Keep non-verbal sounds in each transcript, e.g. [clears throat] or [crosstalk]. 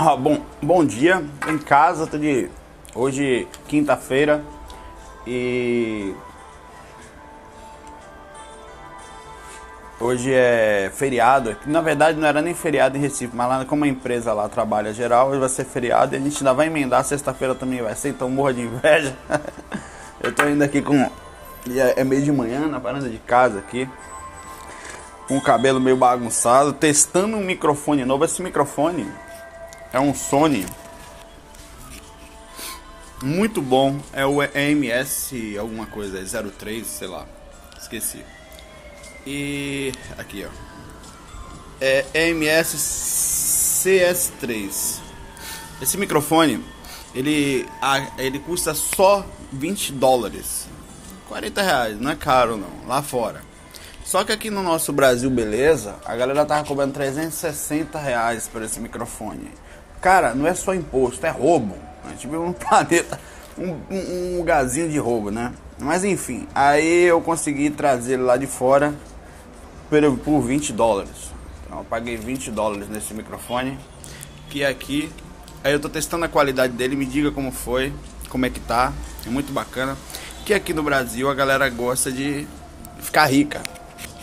Ah, bom, bom dia, em casa, tô de hoje quinta-feira. E hoje é feriado, na verdade não era nem feriado em Recife, mas lá como a empresa lá trabalha geral, hoje vai ser feriado e a gente ainda vai emendar, sexta-feira também vai ser, então morra de inveja. [laughs] Eu tô indo aqui com, é meio de manhã na varanda de casa aqui, com o cabelo meio bagunçado, testando um microfone novo, esse microfone é um Sony muito bom. É o EMS alguma coisa, é 03, sei lá. Esqueci. E aqui, ó. É EMS CS3. Esse microfone, ele ele custa só 20 dólares. 40 reais, não é caro não, lá fora. Só que aqui no nosso Brasil, beleza, a galera tava cobrando 360 reais por esse microfone. Cara, não é só imposto, é roubo. A gente vive num [laughs] planeta, um, um, lugarzinho de roubo, né? Mas enfim, aí eu consegui trazer ele lá de fora por, por 20 dólares. Então eu paguei 20 dólares nesse microfone. Que aqui, aí eu tô testando a qualidade dele, me diga como foi, como é que tá. É muito bacana. Que aqui no Brasil a galera gosta de ficar rica.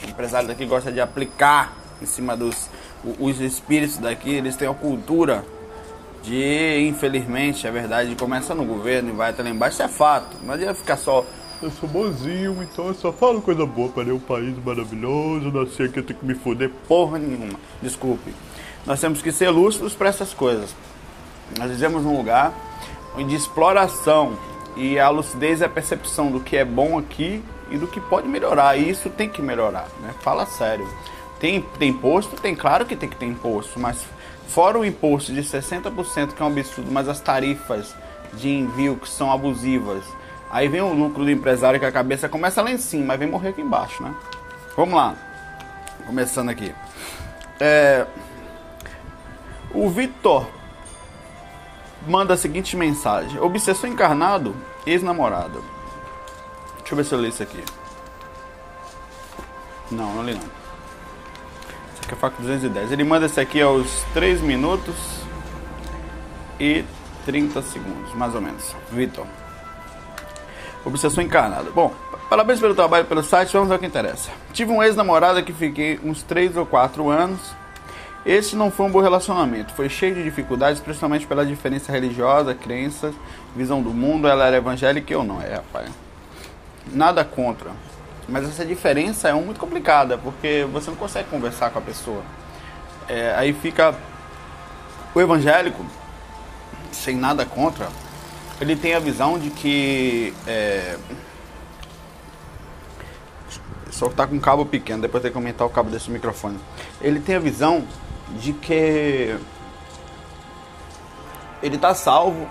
O empresário daqui gosta de aplicar em cima dos os espíritos daqui, eles têm a cultura de, infelizmente, a verdade começa no governo e vai até lá embaixo, isso é fato. Não adianta ficar só, eu sou bonzinho, então eu só falo coisa boa para um país maravilhoso, nasci aqui, eu tenho que me foder porra nenhuma. Desculpe. Nós temos que ser lúcidos para essas coisas. Nós vivemos num lugar de exploração e a lucidez é a percepção do que é bom aqui e do que pode melhorar. E isso tem que melhorar, né? Fala sério. Tem, tem imposto? Tem, claro que tem que ter imposto, mas Fora o imposto de 60%, que é um absurdo, mas as tarifas de envio que são abusivas. Aí vem o lucro do empresário que a cabeça começa lá em cima, mas vem morrer aqui embaixo, né? Vamos lá. Começando aqui. É... O Vitor manda a seguinte mensagem: Obsessor encarnado, ex-namorado. Deixa eu ver se eu leio isso aqui. Não, não li não que é faca 210. Ele manda esse aqui aos 3 minutos e 30 segundos, mais ou menos. Vitor. Obsessão encarnada. Bom, parabéns pelo trabalho pelo site, vamos ao que interessa. Tive um ex-namorado que fiquei uns 3 ou 4 anos. Esse não foi um bom relacionamento, foi cheio de dificuldades, principalmente pela diferença religiosa, crenças, visão do mundo. Ela era evangélica e eu não, é, rapaz. Nada contra, mas essa diferença é muito complicada, porque você não consegue conversar com a pessoa. É, aí fica o evangélico, sem nada contra, ele tem a visão de que. É, só tá com um cabo pequeno, depois tem que aumentar o cabo desse microfone. Ele tem a visão de que ele tá salvo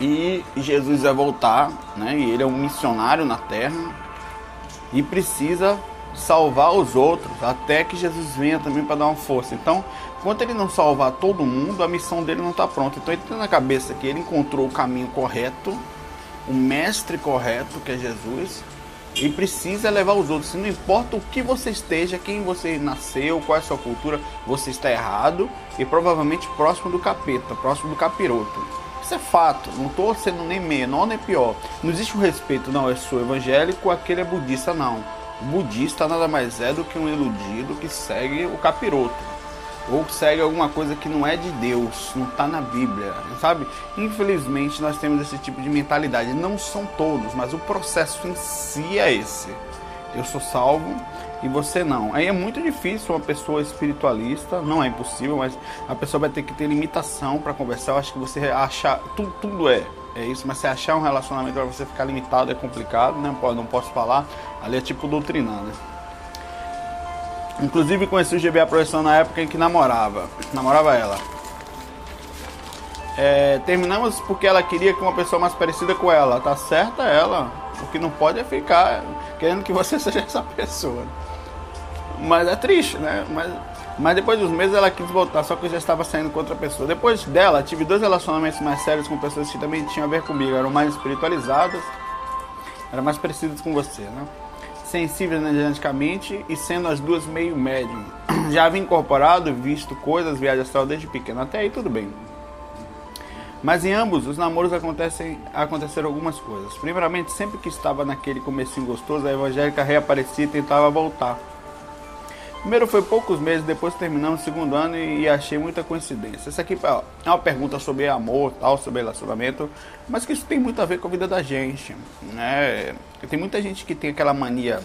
e Jesus vai voltar, né? E ele é um missionário na terra e precisa salvar os outros até que Jesus venha também para dar uma força. Então, enquanto ele não salvar todo mundo, a missão dele não está pronta. Então, ele tem na cabeça que ele encontrou o caminho correto, o mestre correto, que é Jesus, e precisa levar os outros. Não importa o que você esteja, quem você nasceu, qual é a sua cultura, você está errado e provavelmente próximo do capeta, próximo do capiroto. Isso é fato, não estou sendo nem menor nem pior. Não existe o respeito, não, eu sou evangélico, aquele é budista, não. O budista nada mais é do que um iludido que segue o capiroto. Ou segue alguma coisa que não é de Deus, não está na Bíblia, sabe? Infelizmente nós temos esse tipo de mentalidade. Não são todos, mas o processo em si é esse. Eu sou salvo e você não. Aí é muito difícil uma pessoa espiritualista, não é impossível, mas a pessoa vai ter que ter limitação para conversar. Eu acho que você achar tudo, tudo é é isso, mas você achar um relacionamento para você ficar limitado é complicado, né? Não posso falar. Ali é tipo doutrinar, né? Inclusive conheci o GBA professor na época em que namorava. Namorava ela. É, terminamos porque ela queria que uma pessoa mais parecida com ela. Tá certa ela. O que não pode é ficar querendo que você [laughs] seja essa pessoa. Mas é triste, né? Mas, mas depois dos meses ela quis voltar, só que eu já estava saindo com outra pessoa. Depois dela, tive dois relacionamentos mais sérios com pessoas que também tinham a ver comigo. Eram mais espiritualizadas, eram mais parecidas com você, né? Sensíveis energeticamente e sendo as duas meio médium. [clears throat] Já havia incorporado, visto coisas, viagem astral desde pequeno. Até aí tudo bem. Mas em ambos os namoros acontecem, aconteceram algumas coisas. Primeiramente, sempre que estava naquele comecinho gostoso, a evangélica reaparecia e tentava voltar. Primeiro foi poucos meses, depois terminamos o segundo ano e, achei muita coincidência. Essa aqui ó, é uma pergunta sobre amor, tal, sobre relacionamento, mas que isso tem muito a ver com a vida da gente, né? Tem muita gente que tem aquela mania,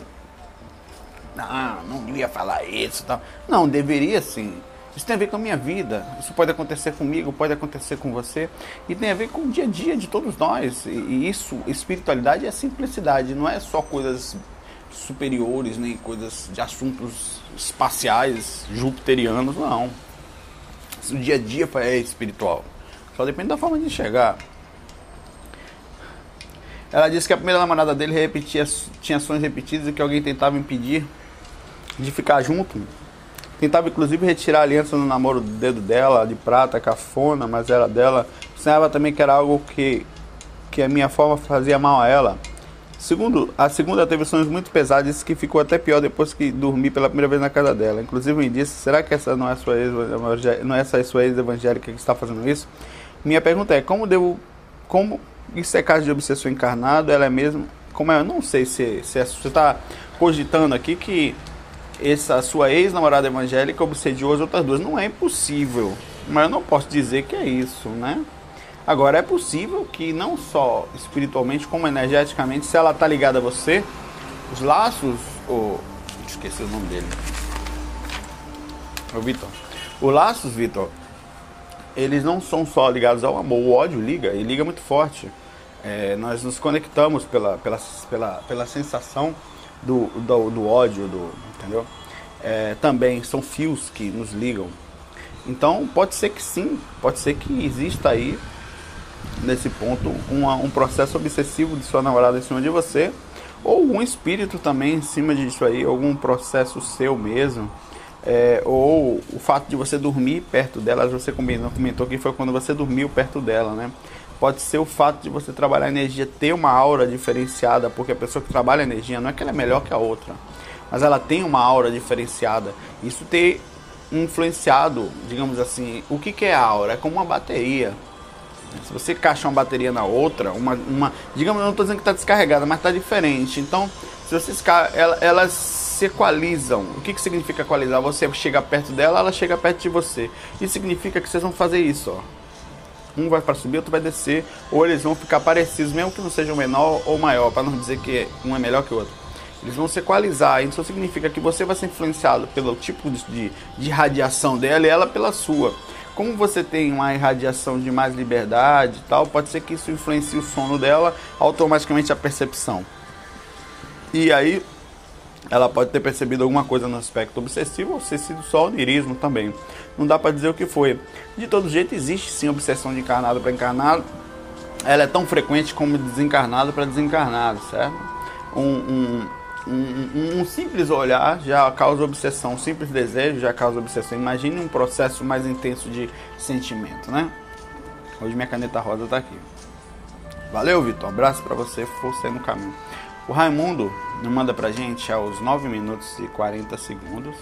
ah, não devia falar isso, tal. Não, deveria sim. Isso tem a ver com a minha vida. Isso pode acontecer comigo, pode acontecer com você. E tem a ver com o dia a dia de todos nós. E, isso, espiritualidade é simplicidade. Não é só coisas superiores, nem coisas de assuntos espaciais, jupiterianos, não. O dia a dia é espiritual. Só depende da forma de enxergar. Ela disse que a primeira namorada dele repetia, tinha sonhos repetidos e que alguém tentava impedir de ficar junto Tentava inclusive retirar a aliança no namoro do dedo dela, de prata, cafona, mas era dela. Sonhava também que era algo que, que a minha forma fazia mal a ela. Segundo, a segunda teve sonhos muito pesados, que ficou até pior depois que dormi pela primeira vez na casa dela. Inclusive me disse, será que essa não é sua ex, não é essa sua ex evangélica que está fazendo isso? Minha pergunta é, como devo, como isso é caso de obsessão encarnado? Ela é mesmo, como é, eu não sei se, se é, você está cogitando aqui que essa sua ex-namorada evangélica obsediou as outras duas. Não é impossível, mas eu não posso dizer que é isso, né? Agora é possível que não só espiritualmente como energeticamente, se ela tá ligada a você, os laços, o esqueci o nome dele. O Vitor. Os laços, Vitor, eles não são só ligados ao amor, o ódio liga e liga muito forte. É, nós nos conectamos pela, pela, pela, pela sensação do, do, do ódio, do, entendeu? É, também são fios que nos ligam. Então pode ser que sim, pode ser que exista aí nesse ponto uma, um processo obsessivo de sua namorada em cima de você, ou um espírito também em cima disso aí, algum processo seu mesmo. É, ou o fato de você dormir perto dela, você comentou, comentou que foi quando você dormiu perto dela, né? Pode ser o fato de você trabalhar energia ter uma aura diferenciada, porque a pessoa que trabalha energia não é que ela é melhor que a outra, mas ela tem uma aura diferenciada. Isso ter influenciado, digamos assim, o que, que é a aura? É como uma bateria. Se você encaixa uma bateria na outra, uma, uma digamos, eu não estou dizendo que está descarregada, mas está diferente. Então, se vocês ela, elas se equalizam. O que, que significa equalizar? Você chega perto dela, ela chega perto de você. Isso significa que vocês vão fazer isso, ó um vai para subir, outro vai descer, ou eles vão ficar parecidos, mesmo que não sejam menor ou maior, para não dizer que um é melhor que o outro. Eles vão se equalizar, isso significa que você vai ser influenciado pelo tipo de, de radiação dela e ela pela sua. Como você tem uma irradiação de mais liberdade e tal, pode ser que isso influencie o sono dela, automaticamente a percepção. E aí ela pode ter percebido alguma coisa no aspecto obsessivo ou ser sido só onirismo também. Não dá para dizer o que foi. De todo jeito, existe sim obsessão de encarnado para encarnado. Ela é tão frequente como desencarnado para desencarnado, certo? Um, um, um, um, simples olhar já causa obsessão, um simples desejo já causa obsessão. Imagine um processo mais intenso de sentimento, né? Hoje minha caneta rosa está aqui. Valeu, Vitor. abraço para você, força no caminho. O Raimundo manda pra gente aos 9 minutos e 40 segundos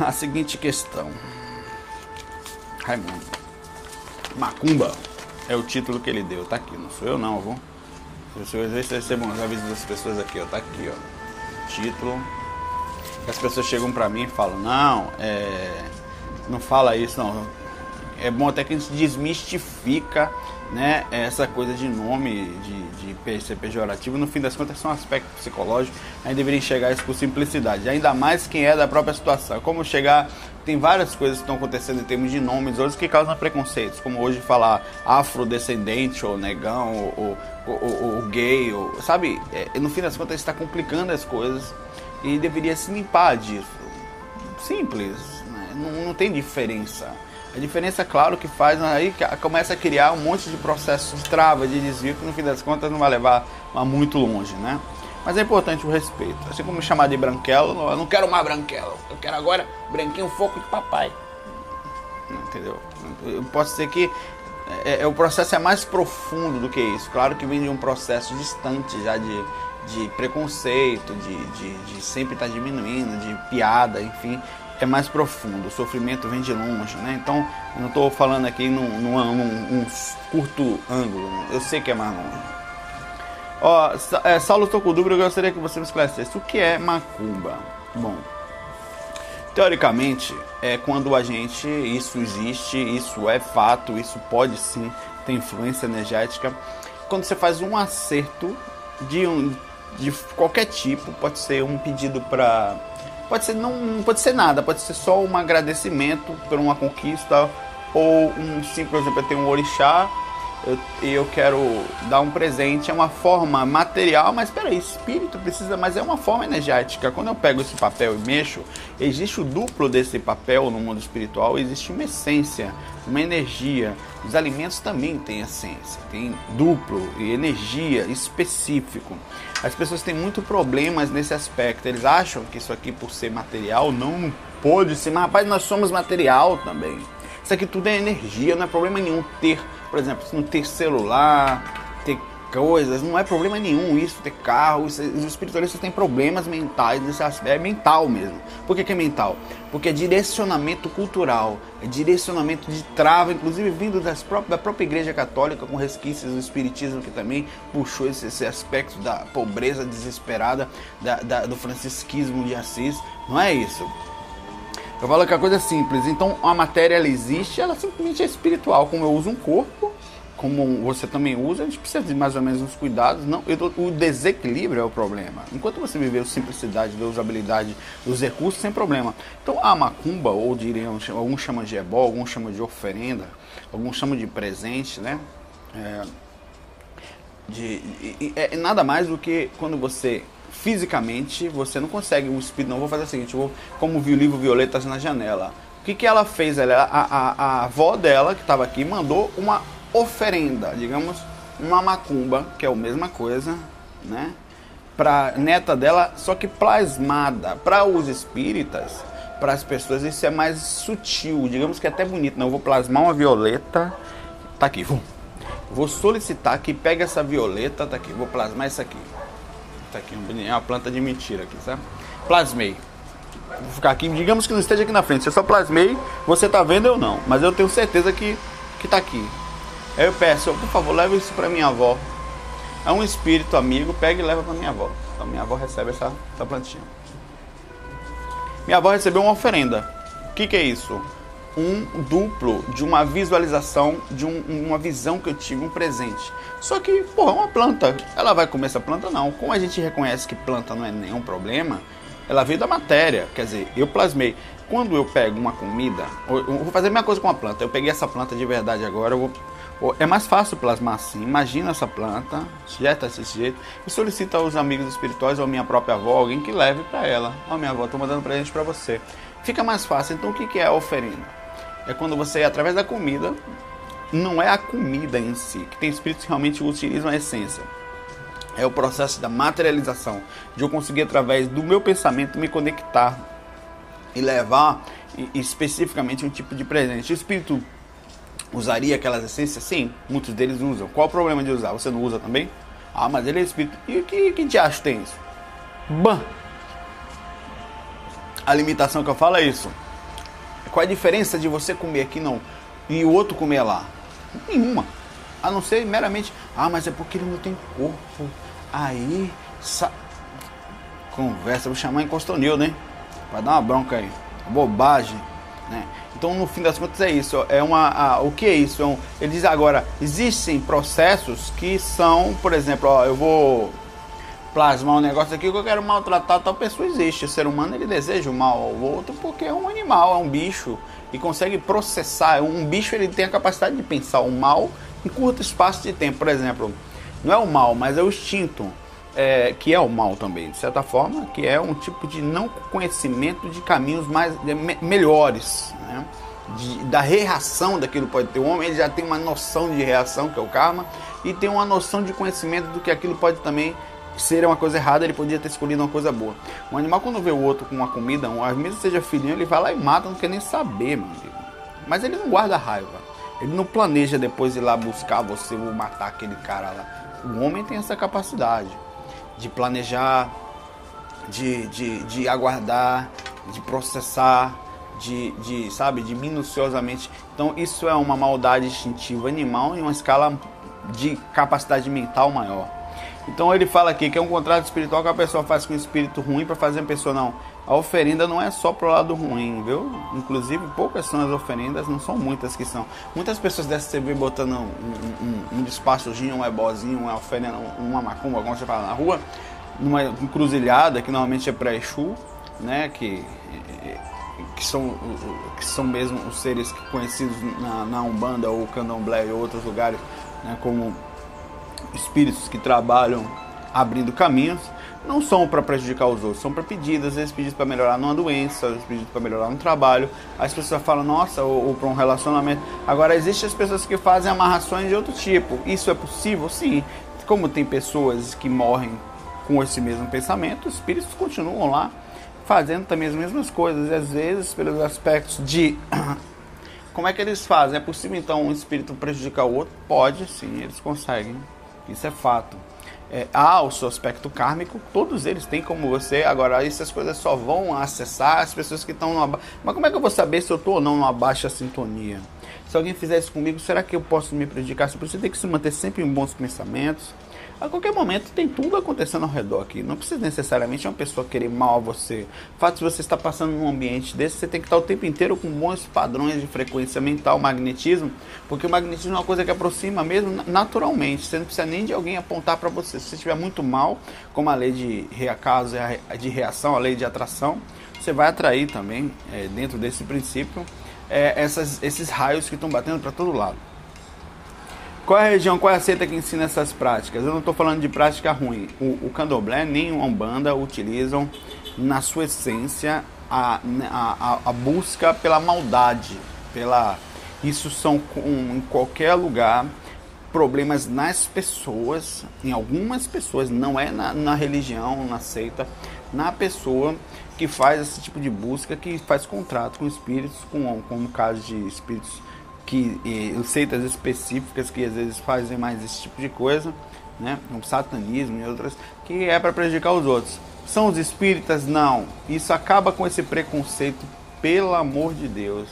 a seguinte questão. Raimundo. Macumba é o título que ele deu. Tá aqui, não sou eu não, vou. Se eu recebo uns avisos das pessoas aqui, ó. Tá aqui, ó. Título. As pessoas chegam pra mim e falam, não, é. Não fala isso, não. é bom até que a gente desmistifica né, essa coisa de nome, de, de ser pejorativo, no fim das contas são aspectos psicológicos, a gente deveria enxergar isso por simplicidade, ainda mais quem é da própria situação. Como chegar, tem várias coisas que estão acontecendo em termos de nomes hoje que causam preconceitos, como hoje falar afrodescendente, ou negão, ou, ou, ou, ou gay, ou, sabe? É, no fim das contas está complicando as coisas e deveria se limpar disso. Simples, né? não, não tem diferença. A diferença, claro, que faz aí começa a criar um monte de processos de trava, de desvio, que no fim das contas não vai levar muito longe, né? Mas é importante o respeito. Assim como me chamar de branquelo, eu não quero mais branquelo. Eu quero agora branquinho foco de papai. Entendeu? Eu posso dizer que é, é, o processo é mais profundo do que isso. Claro que vem de um processo distante já de, de preconceito, de, de, de sempre estar tá diminuindo, de piada, enfim é mais profundo, o sofrimento vem de longe, né? Então, eu não estou falando aqui num, num, num, num, curto ângulo, eu sei que é mais longe. Ó, é, Saulo Tocudubro, eu gostaria que você me esclarecesse o que é macumba. Bom, teoricamente, é quando a gente, isso existe, isso é fato, isso pode sim ter influência energética, quando você faz um acerto de, um, de qualquer tipo, pode ser um pedido para Pode ser não pode ser nada, pode ser só um agradecimento por uma conquista ou um sim, por exemplo, eu tenho um orixá e eu, eu, quero dar um presente, é uma forma material, mas peraí, espírito precisa, mas é uma forma energética. Quando eu pego esse papel e mexo, existe o duplo desse papel no mundo espiritual, existe uma essência, uma energia. Os alimentos também têm essência, tem duplo e energia específico. As pessoas têm muito problemas nesse aspecto. Eles acham que isso aqui, por ser material, não pode ser. Mas, rapaz, nós somos material também. Isso aqui tudo é energia, não é problema nenhum ter, por exemplo, não ter celular, ter coisas, não é problema nenhum isso, ter carro. Isso, os espiritualistas têm problemas mentais aspecto. É mental mesmo. Por que, que é mental? Porque é direcionamento cultural, é direcionamento de trava, inclusive vindo das próprias, da própria Igreja Católica, com resquícios do Espiritismo, que também puxou esse, esse aspecto da pobreza desesperada, da, da, do francisquismo de Assis. Não é isso. Eu falo que a coisa é simples. Então a matéria ela existe, ela simplesmente é espiritual. Como eu uso um corpo, como você também usa, a gente precisa de mais ou menos uns cuidados. Não, o desequilíbrio é o problema. Enquanto você viver simplicidade, de usabilidade dos recursos, sem problema. Então a macumba, ou diriam, alguns chamam de ebó, alguns chamam de oferenda, alguns chamam de presente, né? É, de, é, é nada mais do que quando você fisicamente você não consegue o espírito não vou fazer o seguinte vou como vi o livro violetas na janela o que, que ela fez ela a, a, a avó dela que estava aqui mandou uma oferenda, digamos, uma macumba, que é a mesma coisa, né? Para neta dela, só que plasmada. Para os espíritas, para as pessoas, isso é mais sutil, digamos que é até bonito. Não, eu vou plasmar uma violeta, tá aqui, vum. Vou solicitar que pegue essa violeta, tá aqui, vou plasmar essa aqui. Tá aqui, é uma planta de mentira aqui, sabe? Plasmei. Vou ficar aqui, digamos que não esteja aqui na frente. Eu só plasmei, você tá vendo eu não, mas eu tenho certeza que que tá aqui. Aí eu peço, por favor, leve isso para minha avó. É um espírito amigo, pega e leva para minha avó. Então minha avó recebe essa, essa plantinha. Minha avó recebeu uma oferenda. O que, que é isso? Um duplo de uma visualização, de um, uma visão que eu tive, um presente. Só que, pô, é uma planta. Ela vai comer essa planta? Não. Como a gente reconhece que planta não é nenhum problema, ela veio da matéria. Quer dizer, eu plasmei. Quando eu pego uma comida, eu vou fazer a mesma coisa com a planta. Eu peguei essa planta de verdade agora, eu vou é mais fácil plasmar assim. Imagina essa planta, jeta desse jeito, e solicita aos amigos espirituais ou minha própria avó, alguém que leve para ela. Ó, oh, minha avó, estou mandando presente para você. Fica mais fácil. Então, o que é a oferenda? É quando você, através da comida, não é a comida em si, que tem espíritos que realmente utilizam a essência. É o processo da materialização, de eu conseguir, através do meu pensamento, me conectar e levar especificamente um tipo de presente. O espírito usaria aquelas essências? Sim, muitos deles usam. Qual o problema de usar? Você não usa também? Ah, mas ele é espírito. E que, que te acha tem isso? Bam! A limitação que eu falo é isso. Qual a diferença de você comer aqui não e o outro comer lá? Nenhuma. A não ser meramente, ah, mas é porque ele não tem corpo. Aí, sa... conversa, vou chamar em Costonil, né? Vai dar uma bronca aí. Bobagem. Né? Então, no fim das contas, é isso. É uma, a, o que é isso? É um, ele diz agora: existem processos que são, por exemplo, ó, eu vou plasmar um negócio aqui que eu quero maltratar tal pessoa. Existe. O ser humano ele deseja o mal ao outro porque é um animal, é um bicho e consegue processar. Um bicho ele tem a capacidade de pensar o mal em curto espaço de tempo. Por exemplo, não é o mal, mas é o instinto é, que é o mal também, de certa forma, que é um tipo de não conhecimento de caminhos mais de, me, melhores, né? de, da reação daquilo pode ter. O homem ele já tem uma noção de reação, que é o karma, e tem uma noção de conhecimento do que aquilo pode também ser uma coisa errada, ele podia ter escolhido uma coisa boa. Um animal, quando vê o outro com uma comida, um, mesmo seja filhinho, ele vai lá e mata, não quer nem saber, meu amigo. Mas ele não guarda raiva. Ele não planeja depois ir lá buscar você ou matar aquele cara lá. O homem tem essa capacidade de planejar, de, de, de aguardar, de processar, de, de, sabe, de minuciosamente. Então isso é uma maldade instintiva animal em uma escala de capacidade mental maior. Então ele fala aqui que é um contrato espiritual que a pessoa faz com o espírito ruim para fazer a pessoa não. A oferenda não é só pro lado ruim, viu? Inclusive poucas são as oferendas, não são muitas que são. Muitas pessoas dessas vê botando um, um, um despachozinho, um ebozinho, uma oferenda, uma macumba, como você fala na rua, numa encruzilhada que normalmente é para Exu, né? Que que são, que são mesmo os seres conhecidos na, na Umbanda ou Candomblé e outros lugares, né, como espíritos que trabalham abrindo caminhos, não são para prejudicar os outros, são para pedidos, às vezes pedidos para melhorar numa doença, às vezes pedidos para melhorar no trabalho. As pessoas falam, nossa, ou, ou para um relacionamento. Agora, existem as pessoas que fazem amarrações de outro tipo. Isso é possível? Sim. Como tem pessoas que morrem com esse mesmo pensamento, os espíritos continuam lá fazendo também as mesmas coisas, e às vezes pelos aspectos de [coughs] como é que eles fazem? É possível então um espírito prejudicar o outro? Pode, sim, eles conseguem. Isso é fato. É, há o seu aspecto kármico, todos eles têm como você. Agora, essas coisas só vão acessar as pessoas que estão numa. Mas como é que eu vou saber se eu estou ou não numa baixa sintonia? Se alguém fizer isso comigo, será que eu posso me prejudicar? Você tem que se manter sempre em bons pensamentos a qualquer momento tem tudo acontecendo ao redor aqui. Não precisa necessariamente uma pessoa querer mal a você. O fato de você estar passando num ambiente desse, você tem que estar o tempo inteiro com bons padrões de frequência mental, magnetismo, porque o magnetismo é uma coisa que aproxima mesmo naturalmente. Você não precisa nem de alguém apontar para você. Se você estiver muito mal, como a lei de reacaso, de reação, a lei de atração, você vai atrair também, é, dentro desse princípio, é, essas, esses raios que estão batendo para todo lado. Qual é a região, qual é a seita que ensina essas práticas? Eu não estou falando de prática ruim. O, o candomblé nem o umbanda utilizam, na sua essência, a, a, a busca pela maldade. pela Isso são em qualquer lugar problemas nas pessoas, em algumas pessoas, não é na, na religião, na seita, na pessoa que faz esse tipo de busca, que faz contrato com espíritos, com, no caso de espíritos que e, seitas específicas que às vezes fazem mais esse tipo de coisa, né? O satanismo e outras, que é para prejudicar os outros. São os espíritas? Não. Isso acaba com esse preconceito, pelo amor de Deus.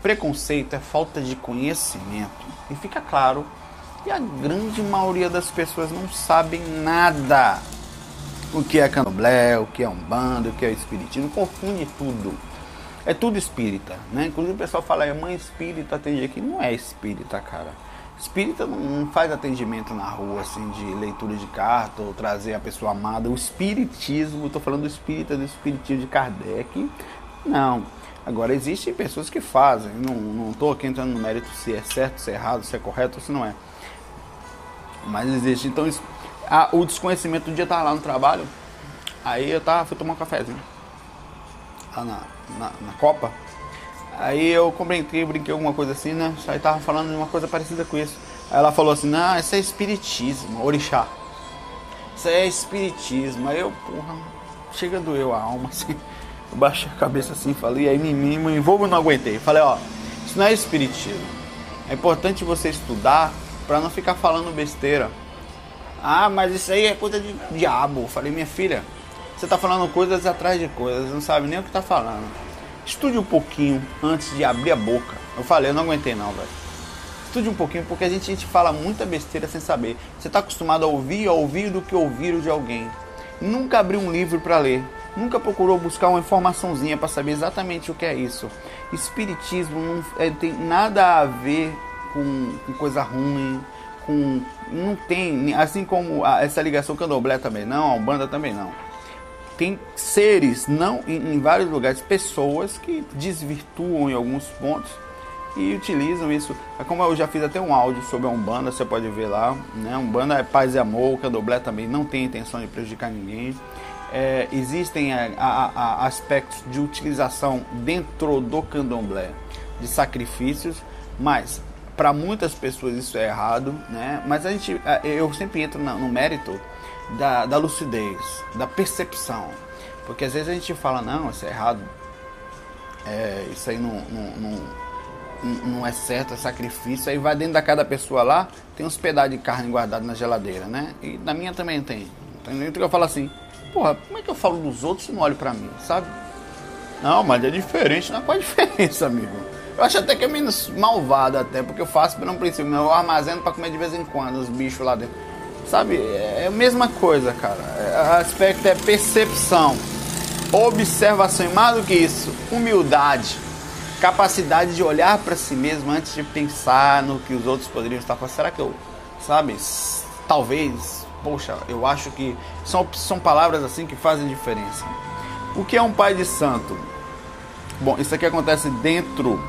Preconceito é falta de conhecimento. E fica claro que a grande maioria das pessoas não sabem nada. O que é candomblé, o que é umbanda, o que é espiritismo, confunde tudo é tudo espírita, né? Inclusive o pessoal fala, é mãe espírita atende aqui. Não é espírita, cara. Espírita não faz atendimento na rua, assim, de leitura de carta ou trazer a pessoa amada. O espiritismo, estou falando do espírita, do espiritismo de Kardec, não. Agora, existem pessoas que fazem, não estou aqui entrando no mérito se é certo, se é errado, se é correto ou se não é. Mas existe. Então, a, o desconhecimento do dia estava lá no trabalho, aí eu tava, fui tomar um cafezinho lá na, na, na Copa. Aí eu comentei, brinquei alguma coisa assim, né? Aí tava falando de uma coisa parecida com isso. Aí ela falou assim, não, isso é espiritismo, orixá. Isso é espiritismo. Aí eu, porra, chega a doer a alma, [laughs] assim. Eu baixei a cabeça assim, falei, aí me, me envolvo não aguentei. Falei, ó, isso não é espiritismo. É importante você estudar para não ficar falando besteira. Ah, mas isso aí é coisa de diabo. falei, minha filha, você está falando coisas atrás de coisas, não sabe nem o que está falando. Estude um pouquinho antes de abrir a boca. Eu falei, eu não aguentei não, velho. Estude um pouquinho, porque a gente, a gente fala muita besteira sem saber. Você está acostumado a ouvir, a ouvir do que ouvir de alguém. Nunca abrir um livro para ler. nunca procurou buscar uma informaçãozinha para saber exatamente o que é isso. Espiritismo não é, tem nada a ver com, com coisa ruim, com não tem assim como a, essa ligação candomblé também não, a umbanda também não. Tem seres não em, em vários lugares, pessoas que desvirtuam em alguns pontos e utilizam isso. É como eu já fiz até um áudio sobre a Umbanda, você pode ver lá. Né? Umbanda é paz e amor, o Candomblé também não tem intenção de prejudicar ninguém. É, existem a, a, a aspectos de utilização dentro do Candomblé de sacrifícios, mas para muitas pessoas isso é errado, né? Mas a gente, eu sempre entro no mérito da, da lucidez, da percepção, porque às vezes a gente fala não, isso é errado, é, isso aí não, não, não não é certo, é sacrifício. Aí vai dentro da cada pessoa lá, tem uns pedaços de carne guardado na geladeira, né? E na minha também tem. Então eu falo assim, porra, como é que eu falo dos outros se não olho pra mim, sabe? Não, mas é diferente, não é qual a [laughs] diferença, amigo? Eu acho até que é menos malvado até, porque eu faço um princípio, eu armazeno pra comer de vez em quando os bichos lá dentro. Sabe, é a mesma coisa, cara. É, o aspecto é percepção, observação e mais do que isso, humildade capacidade de olhar para si mesmo antes de pensar no que os outros poderiam estar fazendo. Será que eu, sabe, talvez, poxa, eu acho que são, são palavras assim que fazem diferença. O que é um pai de santo? Bom, isso aqui acontece dentro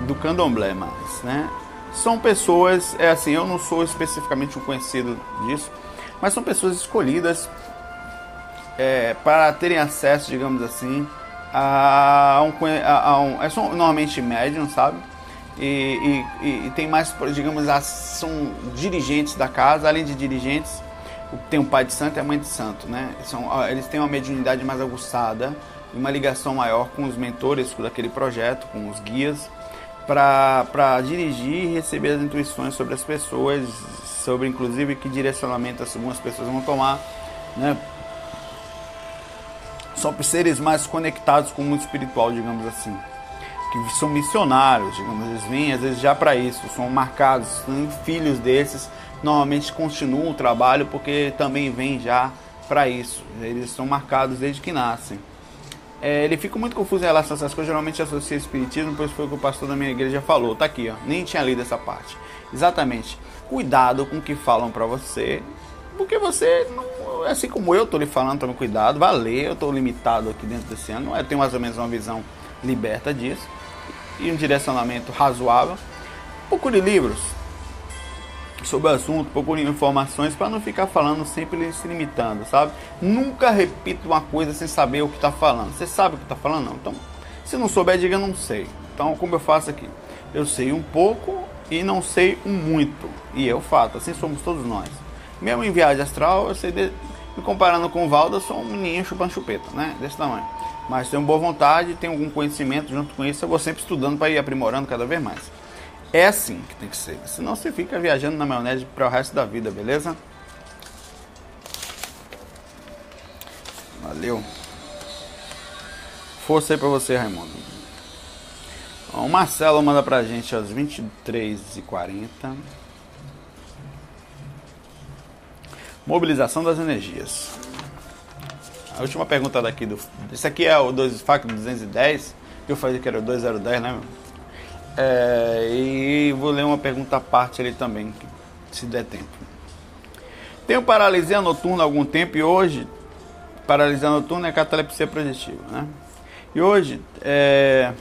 do candomblé, mas, né? São pessoas, é assim, eu não sou especificamente um conhecido disso, mas são pessoas escolhidas é, para terem acesso, digamos assim, a um, a, um é só normalmente médium, sabe? E, e, e, tem mais, digamos, são dirigentes da casa, além de dirigentes, tem o pai de santo e a mãe de santo, né? São, eles têm uma mediunidade mais aguçada e uma ligação maior com os mentores daquele projeto, com os guias, para dirigir e receber as intuições sobre as pessoas, sobre inclusive que direcionamento algumas pessoas vão tomar, né? são seres mais conectados com o mundo espiritual, digamos assim. Que são missionários, digamos, eles vêm às vezes já para isso, são marcados, são filhos desses, normalmente continuam o trabalho porque também vêm já para isso. Eles são marcados desde que nascem. É, ele fica muito confuso em relação a essas coisas, geralmente associa espiritismo, pois foi o que o pastor da minha igreja falou. Tá aqui, ó. Nem tinha lido essa parte. Exatamente. Cuidado com o que falam para você, porque você não assim como eu estou lhe falando, tome cuidado, vá ler, eu estou limitado aqui dentro desse ano, eu tenho mais ou menos uma visão liberta disso e um direcionamento razoável. Procure livros sobre o assunto, procure informações para não ficar falando sempre se limitando, sabe? Nunca repita uma coisa sem saber o que está falando. Você sabe o que está falando? Não. Então, se não souber, diga não sei. Então, como eu faço aqui? Eu sei um pouco e não sei um muito. E é o fato, assim somos todos nós. Mesmo em viagem astral, eu sei de, me comparando com o Valdo, eu sou um menino chupando chupeta, né? Desse tamanho. Mas tenho boa vontade, tenho algum conhecimento junto com isso, eu vou sempre estudando para ir aprimorando cada vez mais. É assim que tem que ser. Senão você fica viajando na maionese para o resto da vida, beleza? Valeu. Força aí pra você, Raimundo. o Marcelo manda pra gente às 23h40. Mobilização das energias. A última pergunta daqui do. Esse aqui é o 2 FAC 210, que eu falei que era o 2010, né? É, e vou ler uma pergunta à parte ali também, se der tempo. Tenho paralisia noturna há algum tempo e hoje, paralisia noturna é catalepsia projetiva, né? E hoje, é,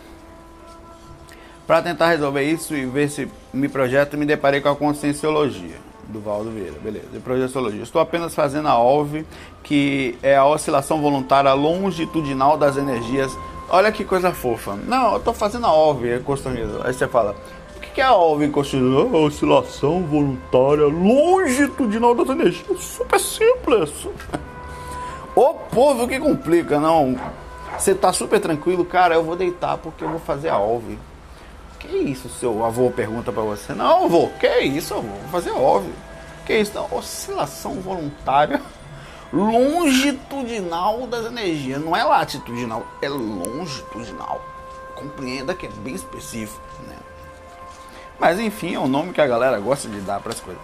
para tentar resolver isso e ver se me projeto, me deparei com a conscienciologia do Valdo Vieira, beleza. De projeciologia. Estou apenas fazendo a OLV, que é a oscilação voluntária longitudinal das energias. Olha que coisa fofa. Não, eu estou fazendo a OLV, Costaneza. Aí você fala, o que é a Costaneza? A oscilação voluntária longitudinal das energias. Super simples. [laughs] Ô povo que complica, não. Você tá super tranquilo, cara, eu vou deitar porque eu vou fazer a OLV. Que isso, seu avô pergunta para você? Não, avô, que isso, avô? Vou fazer óbvio. Que isso? Não, oscilação voluntária [laughs] longitudinal das energias. Não é latitudinal, é longitudinal. Compreenda que é bem específico, né? Mas enfim, é o nome que a galera gosta de dar para as coisas.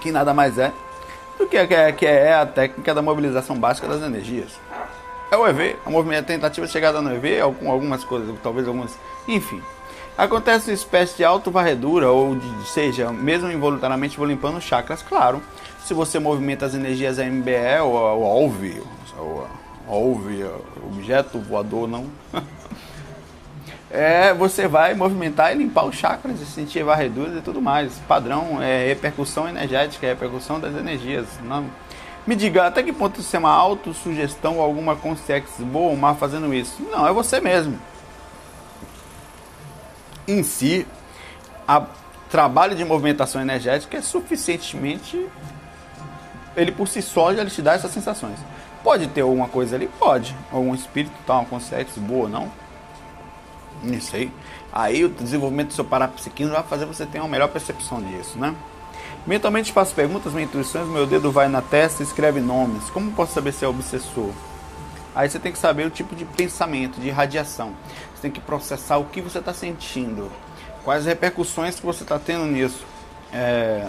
Que nada mais é do que, é, que é a técnica da mobilização básica das energias. É o EV, a movimento, tentativa de chegada no EV, algumas coisas, talvez algumas. Enfim. Acontece uma espécie de auto-varredura, ou de, seja, mesmo involuntariamente vou limpando chakras, claro. Se você movimenta as energias MBE ou, ou OLV, ou OLV, objeto voador, não. [laughs] é, você vai movimentar e limpar os chakras e sentir varreduras e tudo mais. Padrão é repercussão energética, é repercussão das energias. Não. Me diga, até que ponto isso é uma autossugestão ou alguma consciência boa ou má fazendo isso? Não, é você mesmo. Em si, o trabalho de movimentação energética é suficientemente. Ele por si só já te dá essas sensações. Pode ter alguma coisa ali? Pode. Algum espírito, tal, uma consciência boa, não? Não sei. Aí o desenvolvimento do seu parapsiquismo vai fazer você ter uma melhor percepção disso, né? Mentalmente faço perguntas, minhas intuições, meu dedo vai na testa e escreve nomes. Como posso saber se é obsessor? Aí você tem que saber o tipo de pensamento, de radiação. Você tem que processar o que você está sentindo, quais repercussões que você está tendo nisso. É,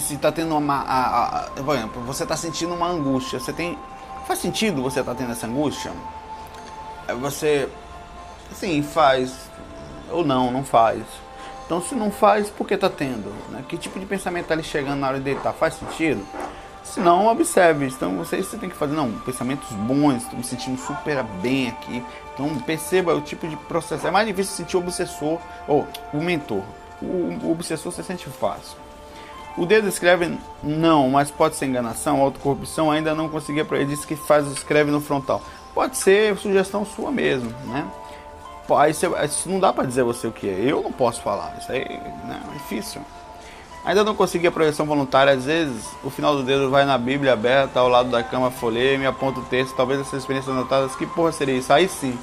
se está tendo uma. A, a, por exemplo, você está sentindo uma angústia. Você tem. Faz sentido você tá tendo essa angústia? Você. Sim, faz. Ou não, não faz. Então, se não faz, por que está tendo? Né? Que tipo de pensamento está ali chegando na hora de deitar? Faz sentido? Se não, observe. Então, você, você tem que fazer, não, pensamentos bons, estou me sentindo super bem aqui. Então, perceba o tipo de processo. É mais difícil sentir o obsessor ou o mentor. O, o obsessor você sente fácil. O dedo escreve não, mas pode ser enganação, autocorrupção, ainda não conseguia. Ele disse que faz escreve no frontal. Pode ser sugestão sua mesmo, né? Aí você, não dá para dizer você o que é. Eu não posso falar. Isso aí né, é difícil. Ainda não consegui a projeção voluntária. Às vezes o final do dedo vai na Bíblia aberta ao lado da cama, folheia me aponta o texto. Talvez essas experiências anotadas. Que porra seria isso? Aí sim.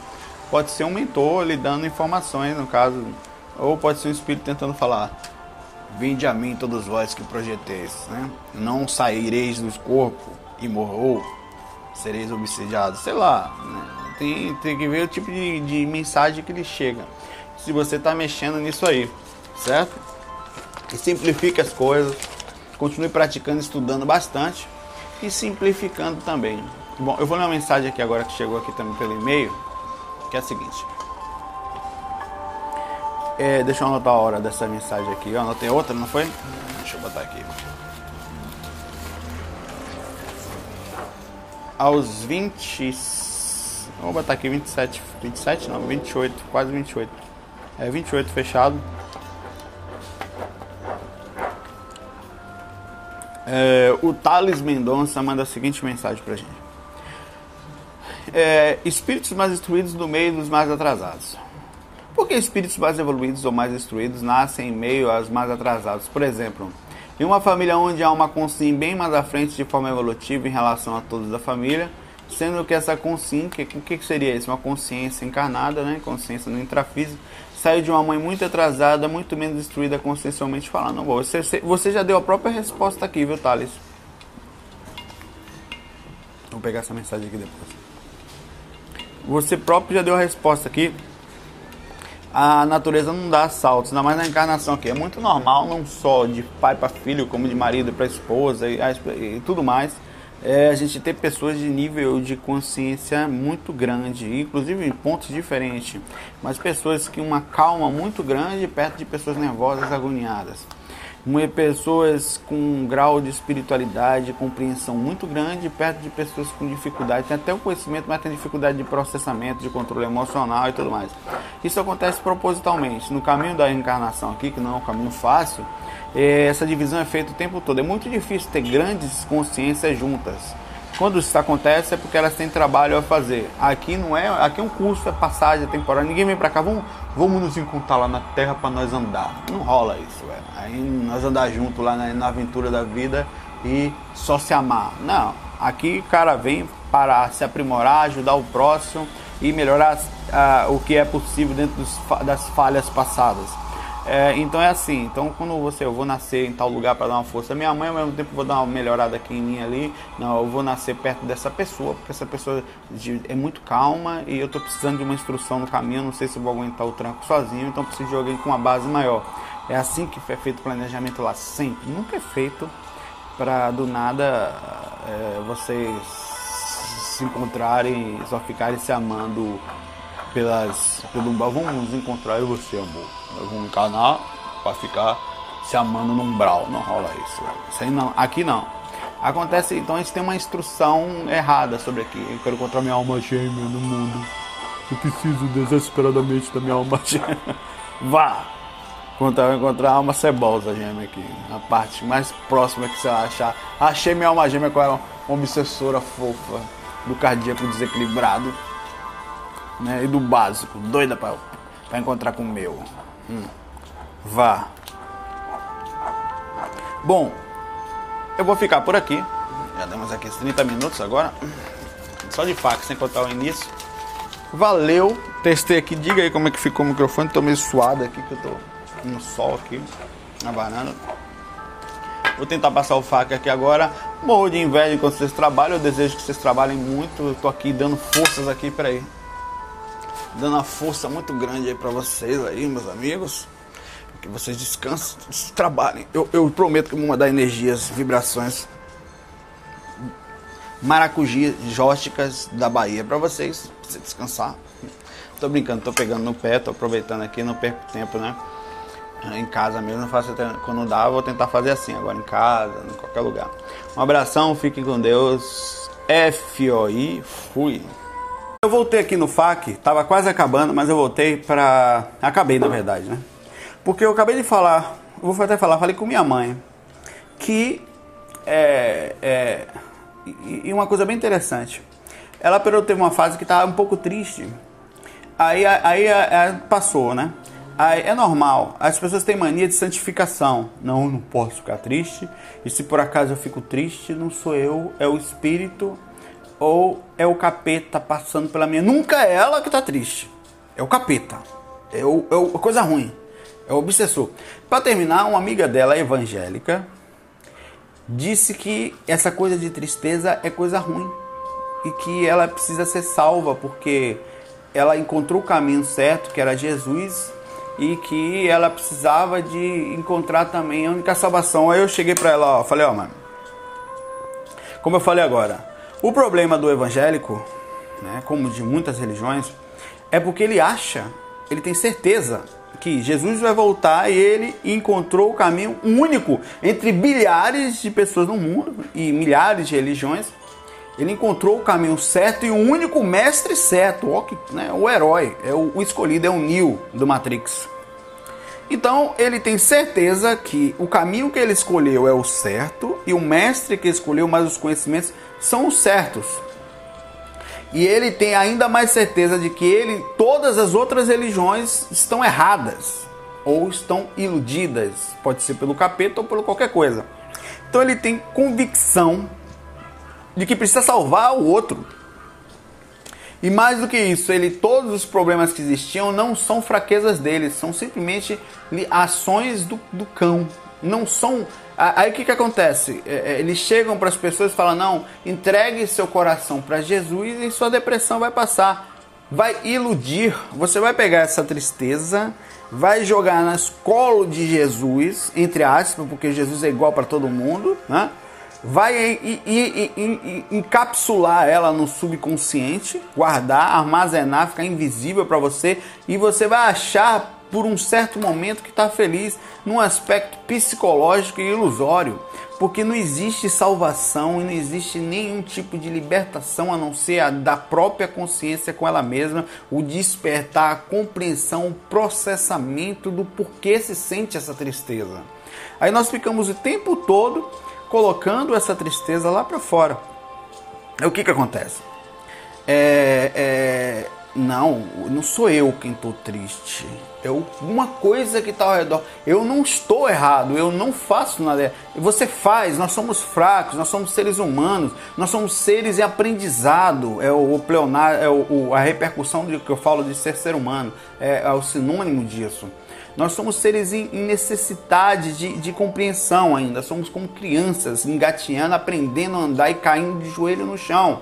Pode ser um mentor lhe dando informações, no caso. Ou pode ser um espírito tentando falar. Vinde a mim todos vós que projeteis. Né? Não saireis do corpo e morrou. Sereis obsidiados. Sei lá. Né? Tem, tem que ver o tipo de, de mensagem que ele chega. Se você está mexendo nisso aí, certo? E simplifique as coisas. Continue praticando, estudando bastante e simplificando também. Bom, eu vou ler uma mensagem aqui agora que chegou aqui também pelo e-mail, que é a seguinte. É, deixa eu anotar a hora dessa mensagem aqui. Eu anotei outra, não foi? Deixa eu botar aqui. Aos 26 Vou botar aqui 27, 27 não, 28, quase 28. É 28 fechado. É, o Thales Mendonça manda a seguinte mensagem pra gente. É, espíritos mais instruídos no meio dos mais atrasados. Por que espíritos mais evoluídos ou mais instruídos nascem em meio aos mais atrasados? Por exemplo, em uma família onde há uma consciência bem mais à frente de forma evolutiva em relação a todos da família, Sendo que essa consciência, o que, seria isso? Uma consciência encarnada, né? consciência no intrafísico, saiu de uma mãe muito atrasada, muito menos destruída consciencialmente falando. Você, você já deu a própria resposta aqui, viu, Thales? Vou pegar essa mensagem aqui depois. Você próprio já deu a resposta aqui. A natureza não dá saltos, ainda mais na encarnação aqui. É muito normal, não só de pai para filho, como de marido para esposa e, e tudo mais é a gente ter pessoas de nível de consciência muito grande, inclusive em pontos diferentes, mas pessoas que uma calma muito grande perto de pessoas nervosas, agoniadas. Pessoas com um grau de espiritualidade, compreensão muito grande perto de pessoas com dificuldade, tem até o conhecimento, mas tem dificuldade de processamento, de controle emocional e tudo mais. Isso acontece propositalmente. No caminho da reencarnação aqui, que não é um caminho fácil, é, essa divisão é feita o tempo todo. É muito difícil ter grandes consciências juntas. Quando isso acontece é porque elas têm trabalho a fazer. Aqui não é, aqui é um curso, é passagem, é temporária. Ninguém vem pra cá, vamos, vamos nos encontrar lá na Terra para nós andar. Não rola isso, velho. Aí nós andar junto lá na, na aventura da vida e só se amar. Não, aqui o cara vem para se aprimorar, ajudar o próximo e melhorar uh, o que é possível dentro dos, das falhas passadas. É, então é assim, então quando você, eu vou nascer em tal lugar para dar uma força, minha mãe ao mesmo tempo vou dar uma melhorada aqui em mim ali, não, eu vou nascer perto dessa pessoa, porque essa pessoa é muito calma e eu estou precisando de uma instrução no caminho, não sei se vou aguentar o tranco sozinho, então preciso de alguém com uma base maior. É assim que é feito o planejamento lá, sempre, nunca é feito para do nada é, você se encontrarem, só ficarem se amando pelas, pelo vamos nos encontrar e você, amor. Nós vamos encarnar pra ficar se amando no umbral. Não rola isso. Isso aí não. Aqui não. Acontece, então a gente tem uma instrução errada sobre aqui. Eu quero encontrar minha alma gêmea no mundo. Eu preciso desesperadamente da minha alma [laughs] gêmea. Vá! Encontrar, encontrar a alma cebosa gêmea aqui. A parte mais próxima que você achar. Achei minha alma gêmea com ela, uma obsessora fofa. Do cardíaco desequilibrado. Né? E do básico. Doida pra, pra encontrar com o meu. Hum. Vá. Bom, eu vou ficar por aqui. Já demos aqui 30 minutos agora. Só de faca, sem contar o início. Valeu. Testei aqui. Diga aí como é que ficou o microfone. Tô meio suado aqui, que eu tô no sol aqui, na varanda. Vou tentar passar o faca aqui agora. Morro de inveja enquanto vocês trabalham. Eu desejo que vocês trabalhem muito. Eu tô aqui dando forças aqui, peraí. Dando uma força muito grande aí pra vocês aí, meus amigos que vocês descansem, trabalhem. Eu, eu prometo que vou mandar energias, vibrações maracujísticas da Bahia para vocês, pra você descansar. Tô brincando, tô pegando no pé, tô aproveitando aqui, não perco tempo, né? Em casa mesmo, faço até, quando dá, vou tentar fazer assim, agora em casa, em qualquer lugar. Um abração, fiquem com Deus. FOI, fui. Eu voltei aqui no FAC, tava quase acabando, mas eu voltei para Acabei, na verdade, né? Porque eu acabei de falar, vou até falar, falei com minha mãe, que é, é e uma coisa bem interessante. Ela pelo teve uma fase que estava um pouco triste. Aí, aí, aí passou, né? Aí, é normal. As pessoas têm mania de santificação. Não, não posso ficar triste. E se por acaso eu fico triste, não sou eu, é o espírito ou é o capeta passando pela minha. Nunca é ela que está triste. É o capeta. É, o, é o, coisa ruim. É o obsessor. Para terminar, uma amiga dela, evangélica, disse que essa coisa de tristeza é coisa ruim e que ela precisa ser salva porque ela encontrou o caminho certo, que era Jesus, e que ela precisava de encontrar também a única salvação. Aí eu cheguei para ela, ó, falei, ó, mano, como eu falei agora, o problema do evangélico, né, como de muitas religiões, é porque ele acha, ele tem certeza que Jesus vai voltar e ele encontrou o caminho único entre bilhares de pessoas no mundo e milhares de religiões. Ele encontrou o caminho certo e o único mestre certo, ó, que, né, o herói, é o, o escolhido, é o Neo do Matrix. Então ele tem certeza que o caminho que ele escolheu é o certo e o mestre que escolheu mais os conhecimentos são os certos. E ele tem ainda mais certeza de que ele, todas as outras religiões estão erradas ou estão iludidas, pode ser pelo capeta ou por qualquer coisa. Então ele tem convicção de que precisa salvar o outro. E mais do que isso, ele todos os problemas que existiam não são fraquezas dele, são simplesmente ações do, do cão. Não são Aí o que, que acontece? É, é, eles chegam para as pessoas e falam: não, entregue seu coração para Jesus e sua depressão vai passar. Vai iludir. Você vai pegar essa tristeza, vai jogar nas colo de Jesus, entre aspas, porque Jesus é igual para todo mundo, né? vai encapsular ela no subconsciente, guardar, armazenar, ficar invisível para você e você vai achar por um certo momento que está feliz num aspecto psicológico e ilusório, porque não existe salvação e não existe nenhum tipo de libertação a não ser a da própria consciência com ela mesma, o despertar, a compreensão, o processamento do porquê se sente essa tristeza. Aí nós ficamos o tempo todo colocando essa tristeza lá para fora. O que que acontece? É, é, não, não sou eu quem estou triste. É uma coisa que está ao redor. Eu não estou errado, eu não faço nada. Você faz, nós somos fracos, nós somos seres humanos, nós somos seres em aprendizado. É o, pleonar, é o, a repercussão do que eu falo de ser ser humano, é, é o sinônimo disso. Nós somos seres em, em necessidade de, de compreensão ainda. Somos como crianças, engateando, aprendendo a andar e caindo de joelho no chão.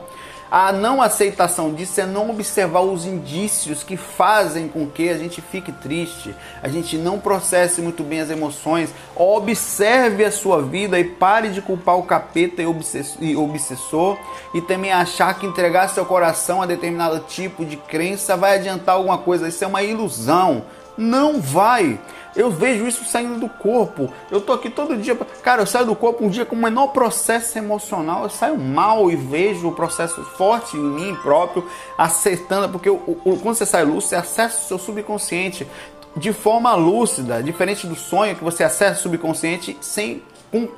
A não aceitação disso é não observar os indícios que fazem com que a gente fique triste, a gente não processe muito bem as emoções. Observe a sua vida e pare de culpar o capeta e obsessor e também achar que entregar seu coração a determinado tipo de crença vai adiantar alguma coisa. Isso é uma ilusão. Não vai. Eu vejo isso saindo do corpo. Eu tô aqui todo dia. Cara, eu saio do corpo um dia com o menor processo emocional. Eu saio mal e vejo o processo forte em mim próprio, acertando. Porque o, o, quando você sai lúcido, você acessa o seu subconsciente de forma lúcida, diferente do sonho que você acessa o subconsciente sem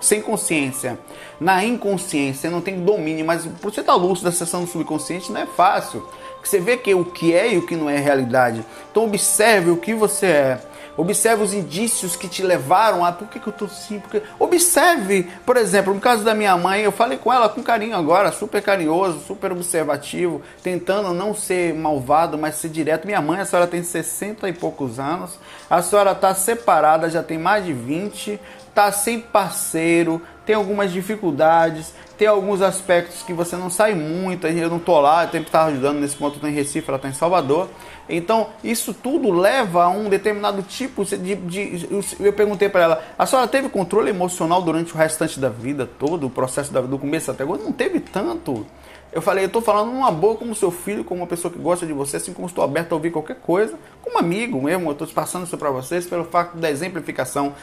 sem consciência, na inconsciência, não tem domínio, mas você tá lúcido acessando o subconsciente não é fácil. Você vê que o que é e o que não é realidade. Então observe o que você é. Observe os indícios que te levaram a por que, que eu tô assim? Porque... Observe, por exemplo, no caso da minha mãe, eu falei com ela com carinho agora, super carinhoso, super observativo, tentando não ser malvado, mas ser direto. Minha mãe, a senhora tem 60 e poucos anos, a senhora está separada, já tem mais de 20, está sem parceiro, tem algumas dificuldades, tem alguns aspectos que você não sai muito, eu não tô lá, eu que estar ajudando nesse ponto, eu tô em Recife, ela está em Salvador. Então, isso tudo leva a um determinado tipo de. de eu perguntei para ela: a senhora teve controle emocional durante o restante da vida todo, o processo do começo até agora? Não teve tanto. Eu falei, eu estou falando numa boa como seu filho, como uma pessoa que gosta de você, assim como estou aberto a ouvir qualquer coisa, como amigo mesmo, eu estou passando isso para vocês pelo fato da exemplificação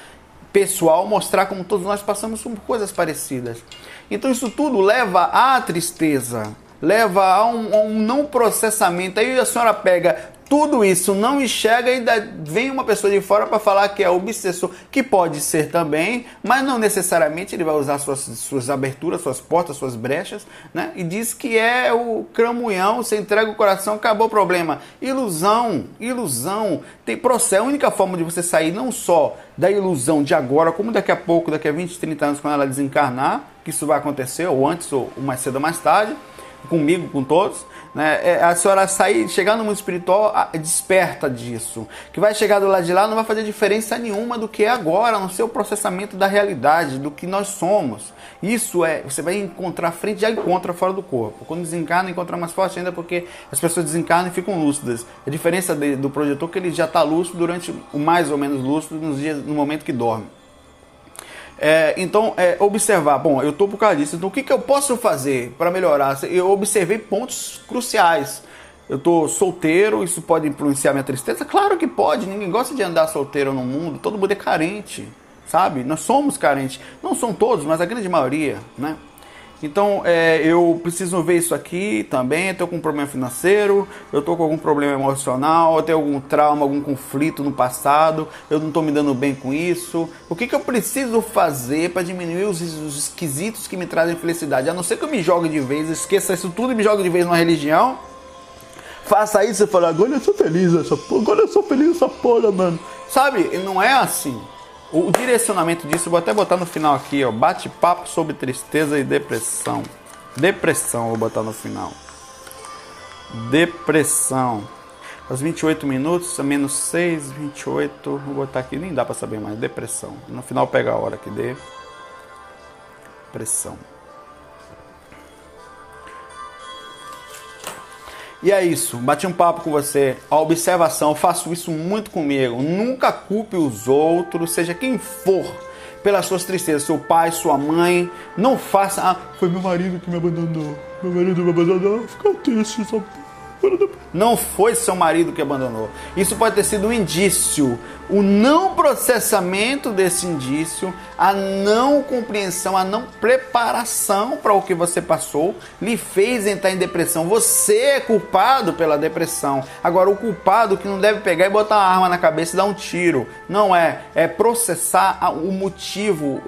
pessoal, mostrar como todos nós passamos por coisas parecidas. Então isso tudo leva à tristeza, leva a um, a um não processamento. Aí a senhora pega tudo isso não enxerga e ainda vem uma pessoa de fora para falar que é obsessor, que pode ser também, mas não necessariamente ele vai usar suas, suas aberturas, suas portas, suas brechas, né? E diz que é o cramunhão, você entrega o coração, acabou o problema. Ilusão, ilusão. Tem processo, a única forma de você sair não só da ilusão de agora, como daqui a pouco, daqui a 20, 30 anos, quando ela desencarnar, que isso vai acontecer, ou antes, ou mais cedo ou mais tarde, comigo, com todos, né? É, a senhora sair, chegar no mundo espiritual desperta disso. Que vai chegar do lado de lá não vai fazer diferença nenhuma do que é agora, no seu processamento da realidade, do que nós somos. Isso é, você vai encontrar frente, já encontra fora do corpo. Quando desencarna, encontra mais forte ainda porque as pessoas desencarnam e ficam lúcidas. A diferença de, do projetor é que ele já está lúcido durante o mais ou menos lúcido nos dias, no momento que dorme. É, então, é, observar, bom, eu estou por causa disso, então o que, que eu posso fazer para melhorar? Eu observei pontos cruciais. Eu estou solteiro, isso pode influenciar minha tristeza? Claro que pode, ninguém gosta de andar solteiro no mundo, todo mundo é carente, sabe? Nós somos carentes, não são todos, mas a grande maioria, né? Então é, eu preciso ver isso aqui também. Estou com um problema financeiro, eu estou com algum problema emocional, eu tenho algum trauma, algum conflito no passado, eu não estou me dando bem com isso. O que, que eu preciso fazer para diminuir os, os esquisitos que me trazem felicidade? A não ser que eu me jogue de vez, esqueça isso tudo e me jogue de vez numa religião. Faça isso e fala, agora eu sou feliz essa porra, agora eu sou feliz essa porra, mano. Sabe? Não é assim. O direcionamento disso, vou até botar no final aqui, ó. Bate-papo sobre tristeza e depressão. Depressão, vou botar no final. Depressão. Aos 28 minutos, a menos 6, 28. Vou botar aqui, nem dá para saber mais. Depressão. No final pega a hora que dê. Depressão. E é isso, bati um papo com você. A observação, faço isso muito comigo. Nunca culpe os outros, seja quem for, pelas suas tristezas. Seu pai, sua mãe. Não faça. Ah, foi meu marido que me abandonou. Meu marido me abandonou. Fica triste, só não foi seu marido que abandonou. Isso pode ter sido um indício. O não processamento desse indício, a não compreensão, a não preparação para o que você passou, lhe fez entrar em depressão. Você é culpado pela depressão. Agora, o culpado que não deve pegar e botar uma arma na cabeça e dar um tiro. Não é. É processar o motivo,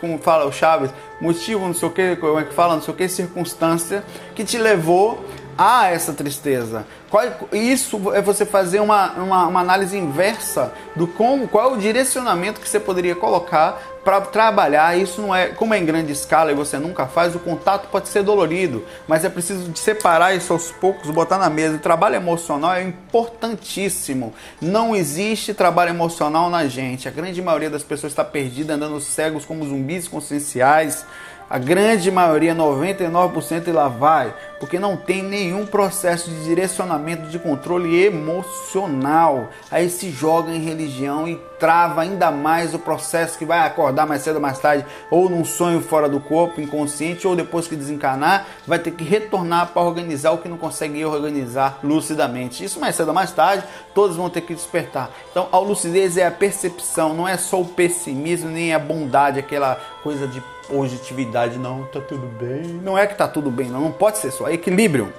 como fala o Chaves, motivo, não sei o que, como é que fala, não sei o que, circunstância que te levou há essa tristeza. Qual, isso é você fazer uma, uma, uma, análise inversa do como, qual é o direcionamento que você poderia colocar para trabalhar. Isso não é, como é em grande escala e você nunca faz, o contato pode ser dolorido, mas é preciso separar isso aos poucos, botar na mesa. O trabalho emocional é importantíssimo. Não existe trabalho emocional na gente. A grande maioria das pessoas está perdida, andando cegos como zumbis conscienciais. A grande maioria, 99% e lá vai. porque não tem nenhum processo de direcionamento de controle emocional. Aí se joga em religião e trava ainda mais o processo que vai acordar mais cedo ou mais tarde, ou num sonho fora do corpo, inconsciente, ou depois que desencarnar, vai ter que retornar para organizar o que não consegue organizar lucidamente. Isso mais cedo ou mais tarde, todos vão ter que despertar. Então, a lucidez é a percepção, não é só o pessimismo nem a bondade, aquela coisa de positividade, não, tá tudo bem. Não é que tá tudo bem, não, não pode ser só. É equilíbrio.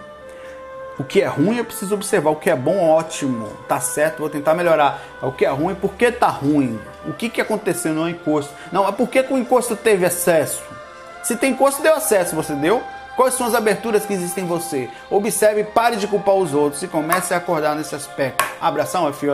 O que é ruim eu preciso observar. O que é bom, ótimo. Tá certo, vou tentar melhorar. O que é ruim, por que tá ruim? O que, que aconteceu no encosto? Não, é por que, que o encosto teve excesso? Se tem encosto, deu acesso, você deu? Quais são as aberturas que existem em você? Observe, pare de culpar os outros e comece a acordar nesse aspecto. Abração, fio